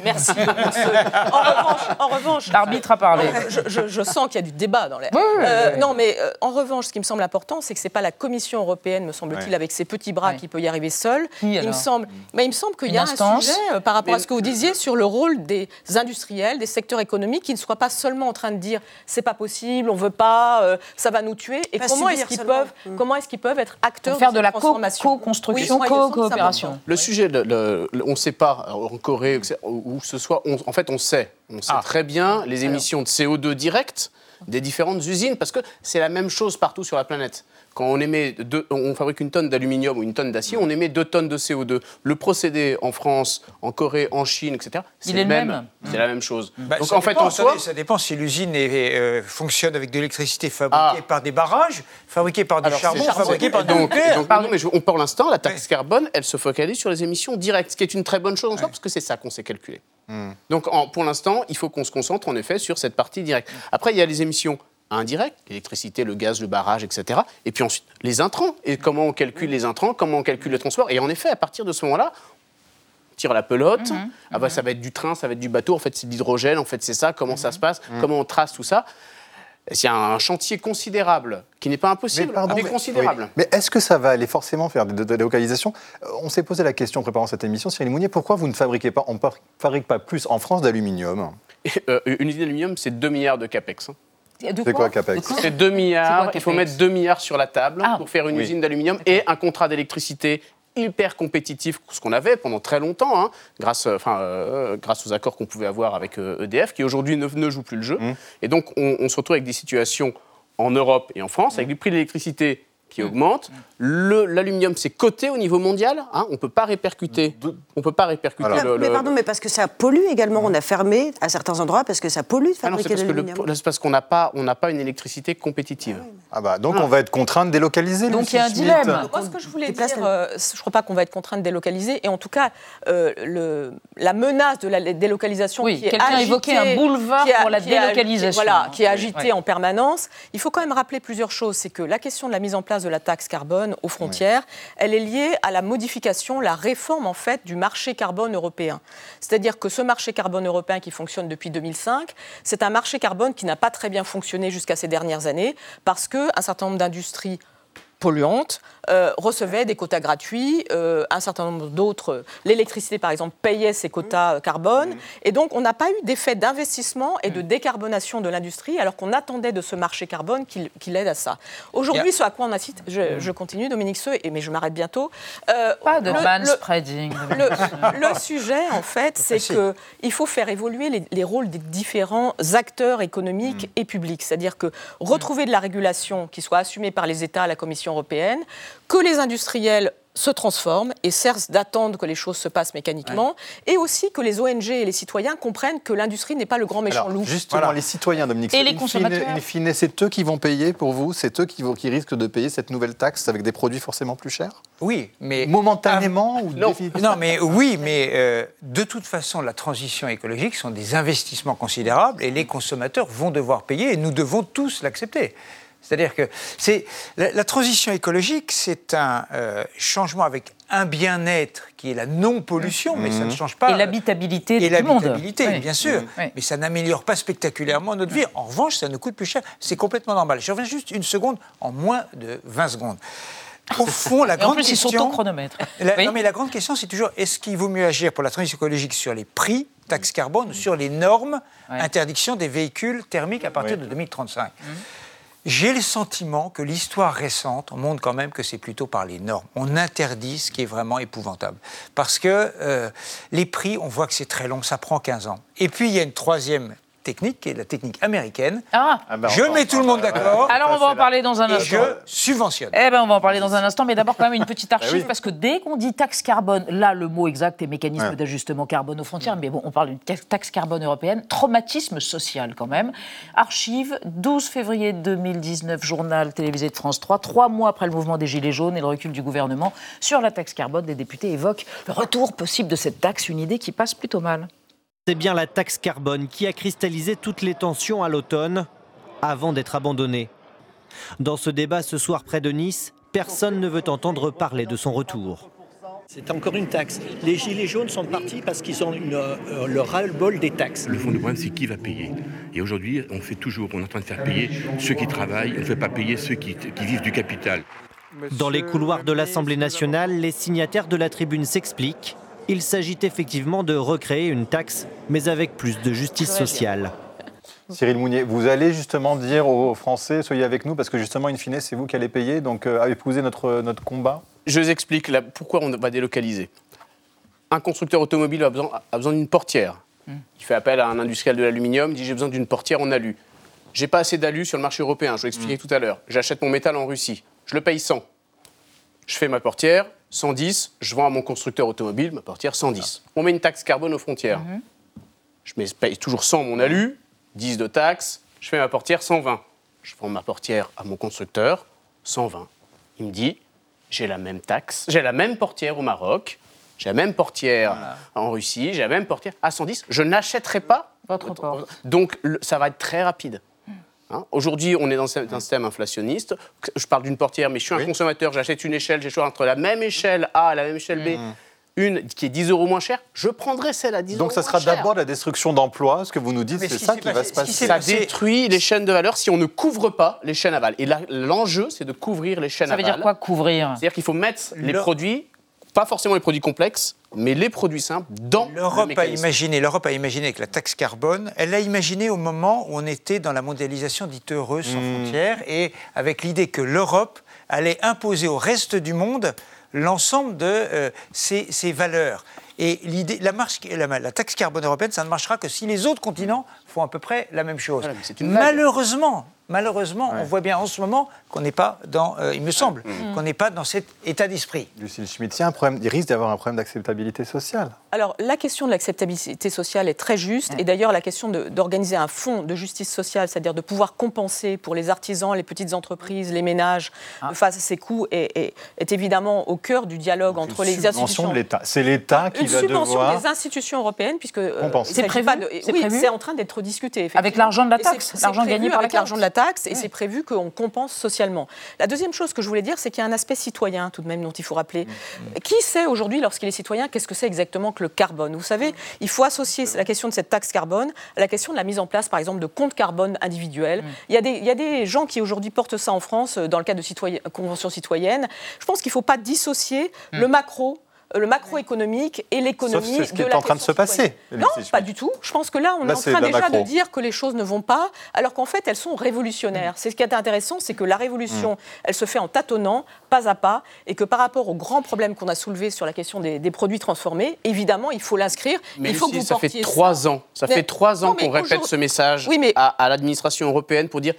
Merci. monsieur. En revanche, en revanche, L'arbitre a parlé. je, je- je sens qu'il y a du débat dans l'air. Oui, oui, Euh, oui. Non, mais euh, en revanche, ce qui me semble important, c'est que c'est pas la Commission européenne, me semble-t-il, avec ses petits bras, qui peut y arriver seule. Il me semble, mais il me semble qu'il y a instance un sujet euh, par rapport Mais- à ce que vous disiez sur le rôle des industriels, des secteurs économiques, qui ne soient pas seulement en train de dire c'est pas possible, on veut pas, euh, ça va nous tuer. Et Pas comment est-ce qu'ils peuvent, comment est-ce qu'ils peuvent être acteurs Pour faire de, de la co-construction, co-coopération. Le sujet, le- on sait pas, en Corée, où que ce soit, on- en fait, on sait. On sait Ah. très bien les émissions de CO2 directes des différentes usines, parce que c'est la même chose partout sur la planète. Quand on, émet deux- on fabrique une tonne d'aluminium ou une tonne d'acier, on émet deux tonnes de CO2. Le procédé en France, en Corée, en Chine, etc., c'est Il est le même. C'est la même chose. Bah, Donc ça en fait, en soi, ça dépend si l'usine euh, fonctionne avec de l'électricité fabriquée par des barrages, fabriquée par du Alors, charbon, c'est- fabriquée par du donc, nucléaire. donc, non, mais je- on, pour l'instant, la taxe carbone, elle se focalise sur les émissions directes, ce qui est une très bonne chose en soi, parce que c'est ça qu'on sait calculer. Donc, en- pour l'instant, il faut qu'on se concentre en effet sur cette partie directe. Après, il y a les émissions indirectes, l'électricité, le gaz, le barrage, etc. Et puis ensuite, les intrants. Et comment on calcule les intrants, comment on calcule le transport. Et en effet, à partir de ce moment-là, on tire la pelote. Ah bah, ça va être du train, ça va être du bateau. En fait, c'est de l'hydrogène. En fait, c'est ça. Comment ça se passe Comment on trace tout ça Il y a un chantier considérable qui n'est pas impossible, pardon, mais, considérable. oui. Mais est-ce que ça va aller forcément faire des délocalisations Euh, On s'est posé la question en préparant cette émission, Cyril Mounier, pourquoi vous ne fabriquez pas, on ne fabrique pas plus en France d'aluminium? Et, euh, une usine d'aluminium, c'est 2 milliards de capex. De C'est quoi, Capex C'est 2 milliards. quoi, il faut mettre 2 milliards sur la table Ah. pour faire une Oui. usine d'aluminium et un contrat d'électricité hyper compétitif, ce qu'on avait pendant très longtemps, hein, grâce, euh, enfin, euh, grâce aux accords qu'on pouvait avoir avec euh, EDF, qui aujourd'hui ne, ne joue plus le jeu. Mmh. Et donc, on, on se retrouve avec des situations en Europe et en France, avec du prix de l'électricité qui augmente. L'aluminium, c'est coté au niveau mondial. hein, on ne peut pas répercuter. On peut pas répercuter Alors, le, Mais le- pardon, mais parce que ça pollue également. On a fermé à certains endroits parce que ça pollue de Ah fabriquer parce de l'aluminium. c'est parce qu'on n'a pas, on n'a pas une électricité compétitive. Ah bah, donc on va être contraint de délocaliser. Donc il y a un Schmitt. dilemme. Moi, ce que je voulais dire, euh, je ne crois pas qu'on va être contraint de délocaliser. Et en tout cas, euh, le, la menace de la délocalisation Oui, qui est quelqu'un a agitée, évoqué un boulevard pour la qui agitée- délocalisation. voilà, qui est Oui. agité Ouais. en permanence. Il faut quand même rappeler plusieurs choses. C'est que la question de la mise en place de la taxe carbone aux frontières, elle est liée à la modification, la réforme en fait du marché carbone européen. C'est-à-dire que ce marché carbone européen qui fonctionne depuis 2005, c'est un marché carbone qui n'a pas très bien fonctionné jusqu'à ces dernières années parce qu'un certain nombre d'industries polluantes euh, recevaient des quotas gratuits, euh, un certain nombre d'autres, l'électricité par exemple, payait ses quotas carbone, et donc on n'a pas eu d'effet d'investissement et de décarbonation de l'industrie, alors qu'on attendait de ce marché carbone qu'il qu'il aide à ça. Aujourd'hui, Yeah. ce à quoi on assiste, je, je continue, Dominique Seux, et, mais je m'arrête bientôt. euh, Pas de le- le- manspreading. le, [LAUGHS] le sujet, en fait, c'est qu'il faut faire évoluer les, les rôles des différents acteurs économiques et publics. C'est-à-dire que retrouver de la régulation qui soit assumée par les États, la Commission européenne, que les industriels se transforment et cessent d'attendre que les choses se passent mécaniquement, et aussi que les ONG et les citoyens comprennent que l'industrie n'est pas le grand méchant Alors, loup. justement, Voilà. les citoyens, Dominique, Et in les fine- consommateurs. in fine, c'est eux qui vont payer pour vous, c'est eux qui, vont, qui risquent de payer cette nouvelle taxe avec des produits forcément plus chers? Oui, mais Momentanément ou Non, définitivement? Non, mais oui, mais euh, de toute façon, la transition écologique sont des investissements considérables et les consommateurs vont devoir payer et nous devons tous l'accepter. C'est-à-dire que c'est la, la transition écologique, c'est un euh, changement avec un bien-être qui est la non-pollution, mais ça ne change pas. Et l'habitabilité et du monde. l'habitabilité, Oui. bien sûr. Oui. Mais ça n'améliore pas spectaculairement notre vie. En revanche, ça nous coûte plus cher. C'est complètement normal. Je reviens juste une seconde en moins de 20 secondes. Au fond, la Et en grande plus, ils sont question. au chronomètre. La- Oui. Non, mais la grande question, c'est toujours est-ce qu'il vaut mieux agir pour la transition écologique sur les prix, taxes carbone, ou sur les normes, Ouais. interdiction des véhicules thermiques à partir Oui. de 2035 J'ai le sentiment que l'histoire récente montre quand même que c'est plutôt par les normes. On interdit ce qui est vraiment épouvantable. Parce que euh, les prix, on voit que c'est très long, ça prend 15 ans. Et puis, il y a une troisième technique, qui est la technique américaine. Ah, Ah ben, je mets tout le monde d'accord. alors on va en parler dans un Et instant. je subventionne. Eh ben, on va en parler dans un instant, mais d'abord quand même une petite [LAUGHS] archive, Ah oui. parce que dès qu'on dit taxe carbone, là le mot exact est mécanisme Ouais. d'ajustement carbone aux frontières, mais bon, on parle d'une taxe carbone européenne, traumatisme social quand même. Archive, 12 février 2019, journal télévisé de France 3, trois mois après le mouvement des Gilets jaunes et le recul du gouvernement sur la taxe carbone, les députés évoquent le retour possible de cette taxe, une idée qui passe plutôt mal. C'est bien la taxe carbone qui a cristallisé toutes les tensions à l'automne avant d'être abandonnée. Dans ce débat ce soir près de Nice, personne ne veut entendre parler de son retour. C'est encore une taxe. Les gilets jaunes sont partis parce qu'ils ont une, euh, le ras-le-bol des taxes. Le fond du problème, c'est qui va payer. Et aujourd'hui, on fait toujours, on est en train de faire payer ceux qui travaillent, on ne fait pas payer ceux qui, qui vivent du capital. Dans les couloirs de l'Assemblée nationale, les signataires de la tribune s'expliquent. Il s'agit effectivement de recréer une taxe, mais avec plus de justice sociale. [LAUGHS] Cyril Mounier, vous allez justement dire aux Français, soyez avec nous, parce que justement, in fine, c'est vous qui allez payer, donc euh, épouser notre, notre combat? Je vous explique là, pourquoi on va délocaliser. Un constructeur automobile a besoin, a besoin d'une portière. Il fait appel à un industriel de l'aluminium, il dit j'ai besoin d'une portière en alu. J'ai pas assez d'alu sur le marché européen, je vous l'expliquais tout à l'heure. J'achète mon métal en Russie, je le paye 100. Je fais ma portière, 110, je vends à mon constructeur automobile ma portière 110. On met une taxe carbone aux frontières. Je mets- paye toujours 100 mon alu, 10 de taxes, je fais ma portière 120. Je vends ma portière à mon constructeur 120. Il me dit j'ai la même taxe, j'ai la même portière au Maroc, j'ai la même portière en Russie, j'ai la même portière à 110. Je n'achèterai pas votre porte. Donc le- ça va être très rapide. Hein Aujourd'hui, on est dans un système inflationniste. Je parle d'une portière, mais je suis un consommateur, j'achète une échelle, j'ai le choix entre la même échelle A et la même échelle B, une qui est 10 euros moins chère, je prendrai celle à 10 Donc euros ça sera d'abord la destruction d'emplois, ce que vous nous dites, c'est qui ça qui va se passer. Ça détruit les chaînes de valeur si on ne couvre pas les chaînes aval. Et l'enjeu, c'est de couvrir les chaînes Ça veut aval. dire quoi, couvrir C'est-à-dire qu'il faut mettre les Le- produits, pas forcément les produits complexes, mais les produits simples dans le L'Europe a mécanisme. imaginé, l'Europe a imaginé que la taxe carbone, elle l'a imaginé au moment où on était dans la mondialisation dite heureuse sans frontières et avec l'idée que l'Europe allait imposer au reste du monde l'ensemble de euh, ces, ces valeurs. Et l'idée, la, marche, la, la taxe carbone européenne, ça ne marchera que si les autres continents font à peu près la même chose. une blague. Malheureusement, on voit bien en ce moment qu'on n'est pas dans, euh, il me semble, qu'on n'est pas dans cet état d'esprit. Lucille Schmitt, il, y a un problème, il risque d'avoir un problème d'acceptabilité sociale. Alors, la question de l'acceptabilité sociale est très juste. Et d'ailleurs, la question d'organiser un fonds de justice sociale, c'est-à-dire de pouvoir compenser pour les artisans, les petites entreprises, les ménages, face à ces coûts, est, est- est évidemment au cœur du dialogue entre les Subvention institutions. de l'État. C'est l'État qui Une va subvention devoir... des institutions européennes, puisque euh, C'est prévu de- oui, c'est en train d'être discuté. Avec l'argent de la taxe, l'argent gagné par la avec l'argent taxe. de la taxe, et c'est prévu qu'on compense socialement. La deuxième chose que je voulais dire, c'est qu'il y a un aspect citoyen tout de même dont il faut rappeler. Qui sait aujourd'hui, lorsqu'il est citoyen, qu'est-ce que c'est exactement que le carbone? Vous savez, il faut associer la question de cette taxe carbone à la question de la mise en place, par exemple, de comptes carbone individuels. Il, y a des, il y a des gens qui aujourd'hui portent ça en France euh, dans le cadre de citoyen, conventions citoyennes. Je pense qu'il ne faut pas dissocier le macro. Euh, Le macroéconomique et l'économie c'est ce qui de est la en train de se passer. non, pas du tout. Je pense que là, on Là, est en train déjà macro. de dire que les choses ne vont pas, alors qu'en fait, elles sont révolutionnaires. C'est ce qui est intéressant, c'est que la révolution, elle se fait en tâtonnant, pas à pas, et que par rapport aux grands problèmes qu'on a soulevés sur la question des, des produits transformés, évidemment, il faut l'inscrire. Mais il faut Lucie, que vous ça fait trois ans. Ça Mais- fait trois ans qu'on répète ce message Oui, mais- à, à l'administration européenne pour dire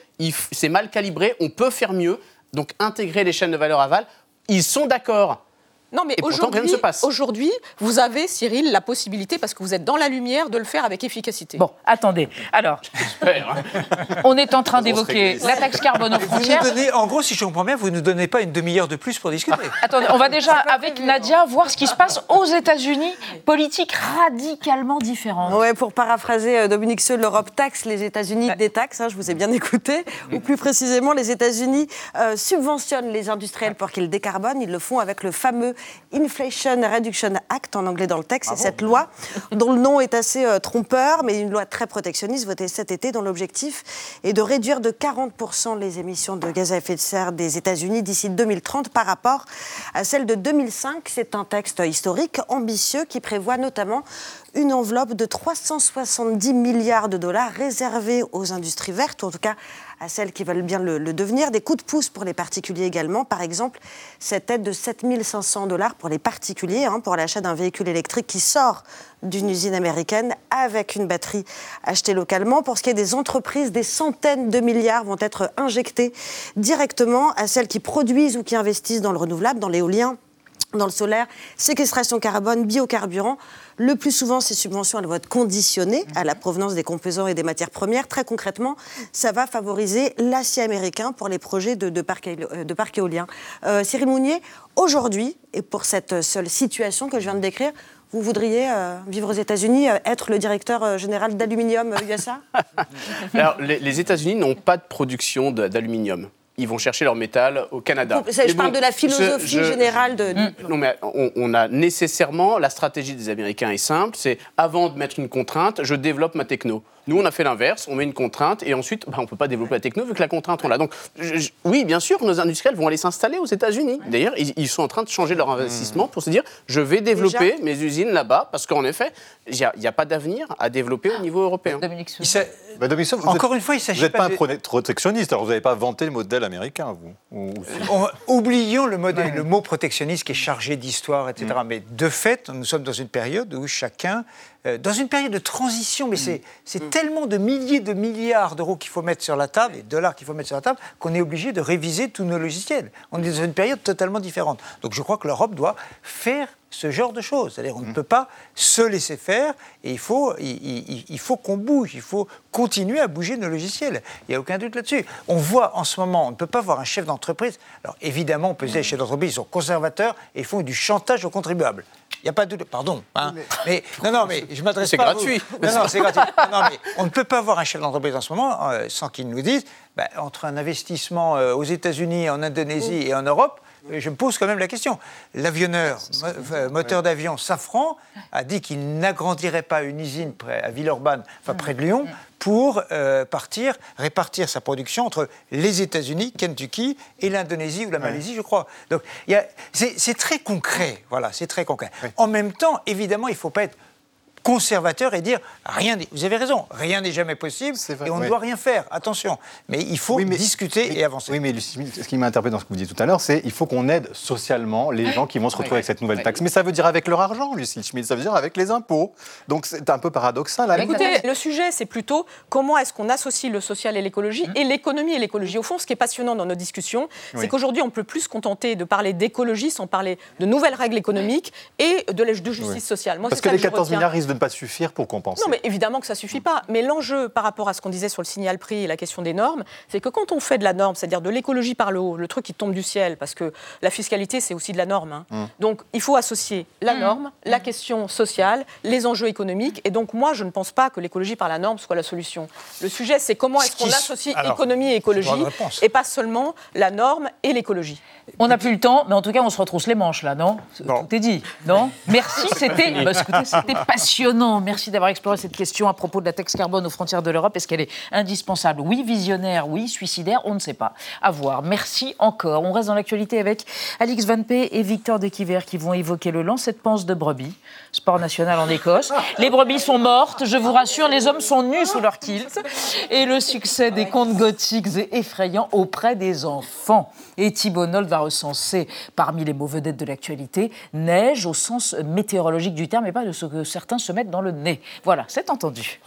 c'est mal calibré, on peut faire mieux. Donc intégrer les chaînes de valeur aval. Ils sont d'accord. Non, mais aujourd'hui, vous avez, Cyril, la possibilité, parce que vous êtes dans la lumière, de le faire avec efficacité. Bon, attendez. Alors, on est en train d'évoquer la taxe carbone aux Vous nous frontières. donnez, en gros, si je comprends bien, vous ne nous donnez pas une demi-heure de plus pour discuter. Attendez, on va déjà, avec Nadia, voir ce qui se passe aux États-Unis. Politique radicalement différente. Ouais, pour paraphraser euh, Dominique Seul, l'Europe taxe, les États-Unis détaxent. hein, je vous ai bien écouté. Ou plus précisément, les États-Unis euh, subventionnent les industriels pour qu'ils décarbonent. Ils le font avec le fameux Inflation Reduction Act, en anglais dans le texte. C'est cette loi dont le nom est assez euh, trompeur, mais une loi très protectionniste votée cet été, dont l'objectif est de réduire de 40% les émissions de gaz à effet de serre des États-Unis d'ici 2030 par rapport à celle de 2005. C'est un texte historique, ambitieux, qui prévoit notamment une enveloppe de 370 milliards de dollars réservée aux industries vertes, ou en tout cas à celles qui veulent bien le, devenir. Des coups de pouce pour les particuliers également. Par exemple, cette aide de 7500 dollars pour les particuliers, hein, pour l'achat d'un véhicule électrique qui sort d'une usine américaine avec une batterie achetée localement. Pour ce qui est des entreprises, des centaines de milliards vont être injectés directement à celles qui produisent ou qui investissent dans le renouvelable, dans l'éolien dans le solaire, séquestration carbone, biocarburant. Le plus souvent, ces subventions, vont être conditionnées à la provenance des composants et des matières premières. Très concrètement, ça va favoriser l'acier américain pour les projets de, parcs euh, éoliens. Euh, Cyril Mounier, aujourd'hui, et pour cette seule situation que je viens de décrire, vous voudriez euh, vivre aux États-Unis, euh, être le directeur général d'Aluminium USA [LAUGHS] Alors, les, États-Unis n'ont pas de production d'aluminium. Ils vont chercher leur métal au Canada. Ça, je parle de la philosophie je- je- générale de. non, mais on, on a nécessairement, la stratégie des Américains est simple, c'est avant de mettre une contrainte, je développe ma techno. Nous, on a fait l'inverse, on met une contrainte et ensuite, bah, on ne peut pas développer la techno vu que la contrainte, on l'a. Donc, je- je- oui, bien sûr, nos industriels vont aller s'installer aux États-Unis. D'ailleurs, ils, ils sont en train de changer leur investissement pour se dire, je vais développer Déjà mes usines là-bas, parce qu'en effet, il n'y a, il y a pas d'avenir à développer au niveau européen. Bah, Dominique Seux, vous Encore êtes- une fois, il s'agit Vous n'êtes pas pas un de- protectionniste, alors vous n'avez pas vanté le modèle américain, vous Ou- ou si On- oublions le, modèle, le mot protectionniste qui est chargé d'histoire, etc. Mais de fait, nous sommes dans une période où chacun, euh, dans une période de transition, mais c'est c'est tellement de milliers de milliards d'euros qu'il faut mettre sur la table, et de dollars qu'il faut mettre sur la table, qu'on est obligé de réviser tous nos logiciels. On est dans une période totalement différente. Donc je crois que l'Europe doit faire ce genre de choses. C'est-à-dire on ne peut pas se laisser faire et il faut, il, il- il faut qu'on bouge, il faut continuer à bouger nos logiciels. Il n'y a aucun doute là-dessus. On voit en ce moment, on ne peut pas voir un chef d'entreprise. Alors évidemment, on peut dire les chefs d'entreprise sont conservateurs et ils font du chantage aux contribuables. Il n'y a pas de doute. Pardon. hein. Mais, [LAUGHS] non, non, mais je m'adresse C'est pas à vous. gratuit. Non, non, c'est gratuit. Non, mais on ne peut pas voir un chef d'entreprise en ce moment euh, sans qu'il nous dise, bah, entre un investissement euh, aux États-Unis, en Indonésie et en Europe, je me pose quand même la question. L'avionneur, mo- moteur d'avion Safran, a dit qu'il n'agrandirait pas une usine près, à Villeurbanne, enfin près de Lyon, pour euh, partir, répartir sa production entre les États-Unis, Kentucky et l'Indonésie ou la Malaisie, je crois. Donc c'est très concret, voilà, c'est très concret. En même temps, évidemment, il ne faut pas être conservateur et dire rien n'est- vous avez raison rien n'est jamais possible et on ne ouais. doit rien faire attention mais il faut discuter et avancer Oui, mais ce qui m'a interpellé dans ce que vous dites tout à l'heure, c'est qu'il faut qu'on aide socialement les gens qui vont se retrouver avec cette nouvelle taxe. Mais ça veut dire avec leur argent, Lucie Schmidt, ça veut dire avec les impôts. Donc c'est un peu paradoxal. à la limite. Écoutez, le sujet, c'est plutôt comment est-ce qu'on associe le social et l'écologie et l'économie et l'écologie. Au fond, ce qui est passionnant dans nos discussions, c'est qu'aujourd'hui, on peut plus se contenter de parler d'écologie sans parler de nouvelles règles économiques et de, la- de justice Oui. sociale. Moi, Parce que les je 14 retiens. milliards risquent de ne pas suffire pour compenser. Non, mais évidemment que ça suffit pas. Mais l'enjeu par rapport à ce qu'on disait sur le signal prix et la question des normes, c'est que quand on fait de la norme, c'est-à-dire de l'écologie par le haut, le truc qui tombe du ciel, parce que la fiscalité, c'est aussi de la norme. hein. Mm. Donc, il faut associer la norme, la question sociale, les enjeux économiques. Et donc, moi, je ne pense pas que l'écologie par la norme soit la solution. Le sujet, c'est comment est-ce qu'on qui- associe Alors, économie et écologie, et pas seulement la norme et l'écologie. On n'a plus le temps, mais en tout cas, on se retrousse les manches là, non? Tout est dit, non? [LAUGHS] Merci, c'était bah, c'était [LAUGHS] passionnant. Merci d'avoir exploré cette question à propos de la taxe carbone aux frontières de l'Europe. Est-ce qu'elle est indispensable? Oui, visionnaire, oui, suicidaire, on ne sait pas. À voir. Merci encore. On reste dans l'actualité avec Alix Van P et Victor de Quiver qui vont évoquer le lancet de panse de brebis, sport national en Écosse. Les brebis sont mortes, je vous rassure, les hommes sont nus sous leur kilt. Et le succès des contes gothiques et effrayants auprès des enfants. Et Thibault va recenser parmi les mots vedettes de l'actualité neige au sens météorologique du terme et pas de ce que certains se mettent dans le nez. Voilà, c'est entendu.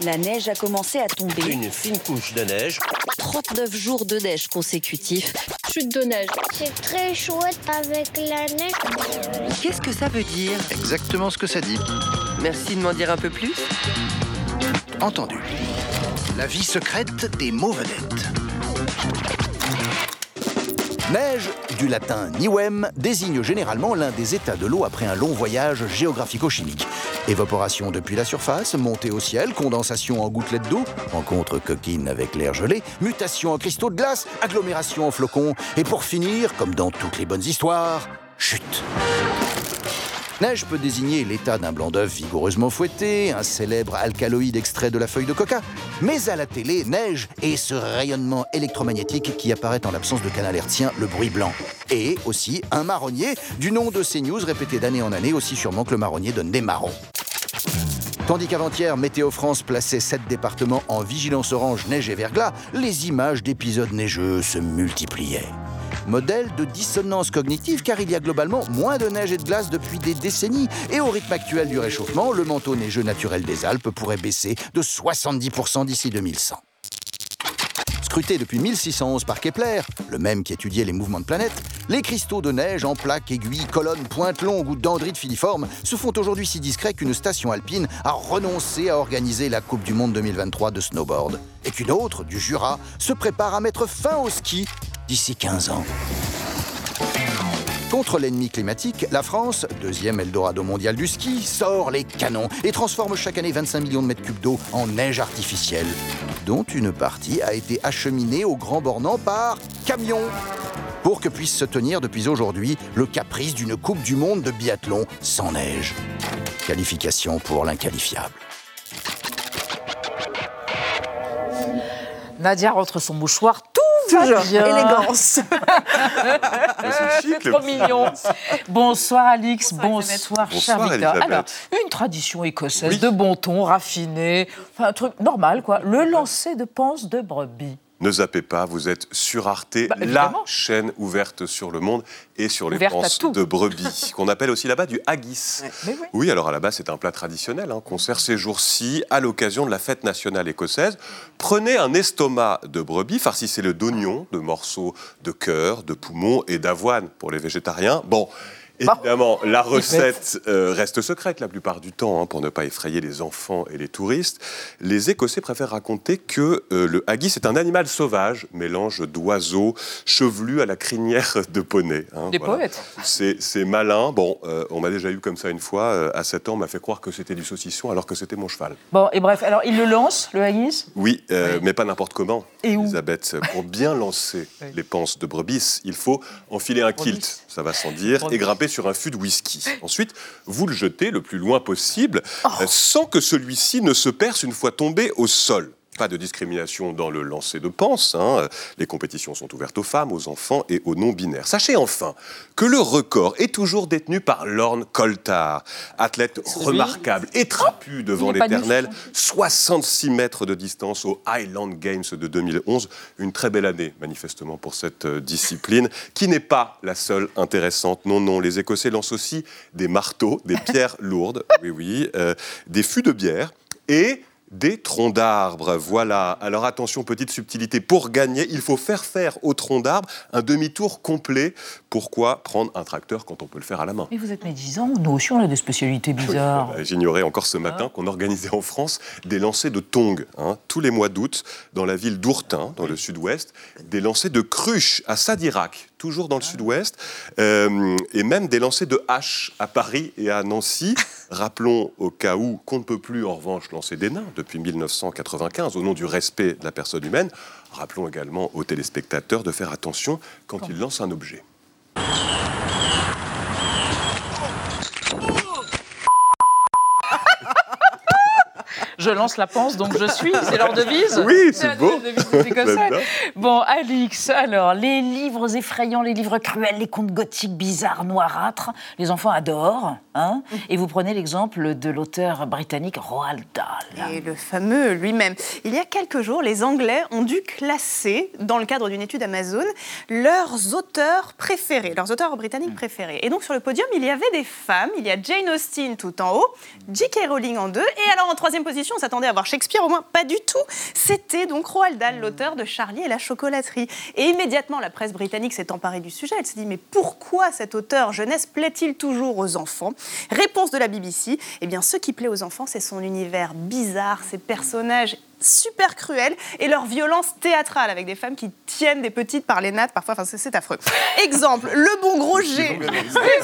La neige a commencé à tomber. Une fine couche de neige. 39 jours de neige consécutifs. Chute de neige. C'est très chouette avec la neige. Qu'est-ce que ça veut dire Exactement ce que ça dit. Merci de m'en dire un peu plus. Entendu. La vie secrète des vedettes. Neige, du latin niwem, désigne généralement l'un des états de l'eau après un long voyage géographico-chimique. Évaporation depuis la surface, montée au ciel, condensation en gouttelettes d'eau, rencontre coquine avec l'air gelé, mutation en cristaux de glace, agglomération en flocons, et pour finir, comme dans toutes les bonnes histoires, chute. Neige peut désigner l'état d'un blanc d'œuf vigoureusement fouetté, un célèbre alcaloïde extrait de la feuille de coca. Mais à la télé, neige est ce rayonnement électromagnétique qui apparaît en l'absence de canal hertzien, le bruit blanc. Et aussi un marronnier, du nom de CNews répété d'année en année, aussi sûrement que le marronnier donne des marrons. Tandis qu'avant-hier, Météo France plaçait sept départements en vigilance orange neige et verglas, les images d'épisodes neigeux se multipliaient. Modèle de dissonance cognitive car il y a globalement moins de neige et de glace depuis des décennies et au rythme actuel du réchauffement, le manteau neigeux naturel des Alpes pourrait baisser de 70% d'ici 2100. Scruté depuis 1611 par Kepler, le même qui étudiait les mouvements de planètes, les cristaux de neige en plaques, aiguilles, colonnes, pointes longues ou dendrites filiformes se font aujourd'hui si discrets qu'une station alpine a renoncé à organiser la Coupe du Monde 2023 de snowboard et qu'une autre, du Jura, se prépare à mettre fin au ski d'ici 15 ans. Contre l'ennemi climatique, la France, deuxième Eldorado mondial du ski, sort les canons et transforme chaque année 25 millions de mètres cubes d'eau en neige artificielle. dont une partie a été acheminée au Grand Bornand par camion pour que puisse se tenir depuis aujourd'hui le caprice d'une Coupe du Monde de biathlon sans neige. Qualification pour l'inqualifiable. Nadia rentre son mouchoir, tout [LAUGHS] Toujours. bien. Élégance. [LAUGHS] C'est Trop mignon. Bonsoir Alix, bonsoir, Bonsoir. Alors, une tradition écossaise de bon ton, raffiné, enfin un truc normal quoi, le lancer de panse de brebis. Ne zappez pas, vous êtes sur Arte, Bah, la chaîne ouverte sur le monde et sur les tout. de brebis, [LAUGHS] qu'on appelle aussi là-bas du haggis. Oui, alors à la base, c'est un plat traditionnel hein, qu'on sert ces jours-ci à l'occasion de la fête nationale écossaise. Prenez un estomac de brebis, farcissez-le d'oignons, de morceaux de cœur, de poumons et d'avoine pour les végétariens. Bon. Évidemment, la recette euh, reste secrète la plupart du temps hein, pour ne pas effrayer les enfants et les touristes. Les Écossais préfèrent raconter que euh, le haggis est un animal sauvage, mélange d'oiseaux chevelus à la crinière de poney. hein, Des voilà. poètes. C'est malin. Bon, euh, on m'a déjà eu comme ça une fois. à 7 ans, on m'a fait croire que c'était du saucisson alors que c'était mon cheval. Bon, et bref, alors il le lance, le haggis? Oui, mais pas n'importe comment. Et où? Elisabeth, pour bien lancer [LAUGHS] les panses de brebis, il faut enfiler un kilt, ça va sans dire, et grimper sur un fût de whisky. Ensuite, vous le jetez le plus loin possible, Oh. sans que celui-ci ne se perce une fois tombé au sol. Pas de discrimination dans le lancer de panse. hein. Les compétitions sont ouvertes aux femmes, aux enfants et aux non-binaires. Sachez enfin que le record est toujours détenu par Lorne Coltart, athlète remarquable et trapu devant l'éternel. 66 mètres de distance aux Highland Games de 2011. Une très belle année, manifestement, pour cette euh, discipline, qui n'est pas la seule intéressante. Non, non, les Écossais lancent aussi des marteaux, des [LAUGHS] pierres lourdes, oui, oui, euh, des fûts de bière et des troncs d'arbres. Voilà. Alors attention, petite subtilité. Pour gagner, il faut faire faire au tronc d'arbre un demi-tour complet. Pourquoi prendre un tracteur quand on peut le faire à la main Mais vous êtes médisant, nous aussi on a des spécialités bizarres. euh, J'ignorais encore ce matin qu'on organisait en France des lancers de tongs, hein, tous les mois d'août, dans la ville d'Ourtin, dans le sud-ouest, des lancers de cruches à Sadirac, toujours dans le sud-ouest, euh, et même des lancers de haches à Paris et à Nancy. [LAUGHS] Rappelons au cas où qu'on ne peut plus en revanche lancer des nains depuis 1995 au nom du respect de la personne humaine. Rappelons également aux téléspectateurs de faire attention quand ils lancent un objet. Je lance la panse, donc je suis, c'est leur devise Oui, c'est beau. [LAUGHS] Bon, Alix, alors, les livres effrayants, les livres cruels, les contes gothiques bizarres, noirâtres, les enfants adorent. Hein Et vous prenez l'exemple de l'auteur britannique Roald Dahl. Et le fameux lui-même. Il y a quelques jours, les Anglais ont dû classer, dans le cadre d'une étude Amazon, leurs auteurs préférés, leurs auteurs britanniques préférés. Et donc sur le podium, il y avait des femmes. Il y a Jane Austen tout en haut, J.K. Rowling en deux. Et alors en troisième position, on s'attendait à voir Shakespeare, au moins pas du tout. C'était donc Roald Dahl, l'auteur de Charlie et la chocolaterie. Et immédiatement, la presse britannique s'est emparée du sujet. Elle s'est dit, mais pourquoi cet auteur jeunesse plaît-il toujours aux enfants? Réponse de la BBC, eh bien ce qui plaît aux enfants, c'est son univers bizarre, ses personnages super cruels et leur violence théâtrale avec des femmes qui tiennent des petites par les nattes parfois, enfin c'est- c'est affreux. [LAUGHS] Exemple, le bon gros G.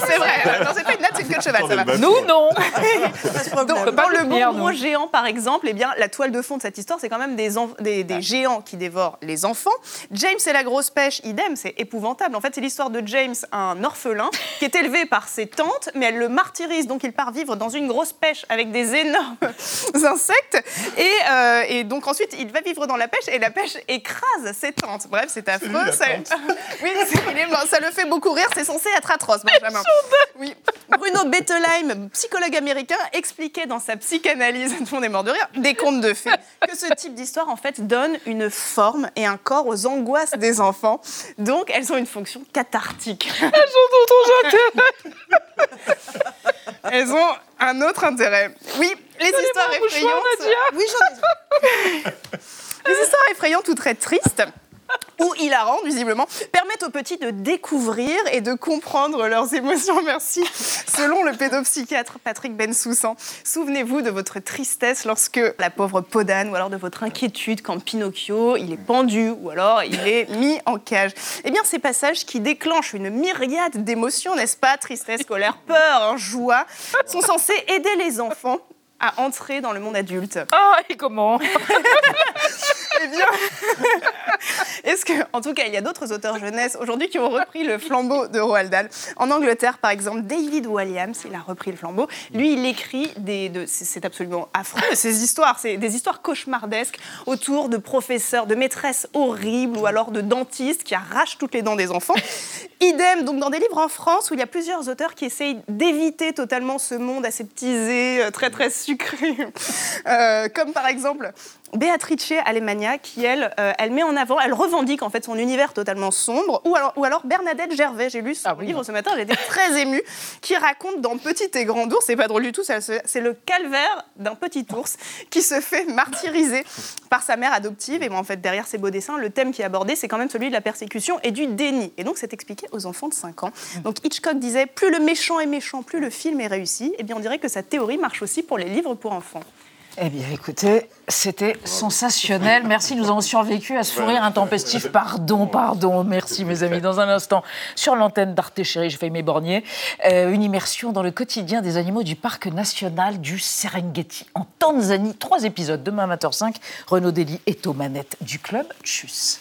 C'est vrai. Non, c'est pas une natte, c'est une queue de cheval, ça va. Nous, non [LAUGHS] Donc, dans le bon nous. gros géant, par exemple, eh bien, la toile de fond de cette histoire, c'est quand même des, enf- des, des géants qui dévorent les enfants. James et la grosse pêche, idem, c'est épouvantable. En fait, c'est l'histoire de James, un orphelin, qui est élevé par ses tantes, mais elle le martyrise, donc il part vivre dans une grosse pêche avec des énormes [LAUGHS] insectes. Et, euh, et donc ensuite, il va vivre dans la pêche, et la pêche écrase ses tantes. Bref, c'est affreux. Ça, [LAUGHS] oui, c'est- il est mort. ça le fait beaucoup rire, c'est censé être atroce, Benjamin. Oui. Bruno Bettelheim, psychologue américain, expliquait dans sa psychanalyse, tout le monde est mort de rire, des contes de fées, que ce type d'histoire, en fait, donne une forme et un corps aux angoisses des enfants. Donc, elles ont une fonction cathartique. Elles ont. [LAUGHS] [LAUGHS] Elles ont un autre intérêt. Oui, les histoires effrayantes. Oui, j'en ai. [LAUGHS] Les histoires effrayantes ou très tristes ou hilarantes, visiblement, permettent aux petits de découvrir et de comprendre leurs émotions. [LAUGHS] Merci. Selon le pédopsychiatre Patrick Bensoussan, souvenez-vous de votre tristesse lorsque la pauvre Podane, ou alors de votre inquiétude quand Pinocchio, il est pendu, ou alors il est mis en cage. Eh bien, ces passages qui déclenchent une myriade d'émotions, n'est-ce pas? Tristesse, colère, peur, hein, joie, sont censés aider les enfants à entrer dans le monde adulte. Ah, et comment [LAUGHS] Eh bien, [LAUGHS] est-ce que, en tout cas, il y a d'autres auteurs jeunesse aujourd'hui qui ont repris le flambeau de Roald Dahl. En Angleterre, par exemple, David Walliams, il a repris le flambeau. Lui, il écrit des, de, c'est absolument affreux [LAUGHS] ces histoires, c'est des histoires cauchemardesques autour de professeurs, de maîtresses horribles ou alors de dentistes qui arrachent toutes les dents des enfants. Idem, donc dans des livres en France où il y a plusieurs auteurs qui essayent d'éviter totalement ce monde aseptisé, euh, très très [LAUGHS] Euh, comme par exemple Beatrice Alemania, qui elle, euh, elle met en avant, elle revendique en fait son univers totalement sombre, ou alors, ou alors Bernadette Gervais, j'ai lu son livre ce matin, j'étais très émue, qui raconte dans Petit et Grand Ours, c'est pas drôle du tout, c'est c'est le calvaire d'un petit ours qui se fait martyriser par sa mère adoptive, et bon, en fait derrière ces beaux dessins, le thème qui est abordé, c'est quand même celui de la persécution et du déni, et donc c'est expliqué aux enfants de 5 ans. Donc Hitchcock disait, plus le méchant est méchant, plus le film est réussi, et bien on dirait que sa théorie marche aussi pour les livres pour enfants. Eh bien, écoutez, c'était sensationnel. Merci, nous avons survécu à ce fou rire intempestif. Pardon, pardon. Merci, mes amis. Dans un instant, sur l'antenne d'Arte Chérie, j'ai failli m'éborgner, euh, une immersion dans le quotidien des animaux du parc national du Serengeti en Tanzanie. Trois épisodes demain à 20h05. Renaud Dely est aux manettes du club. Tchuss.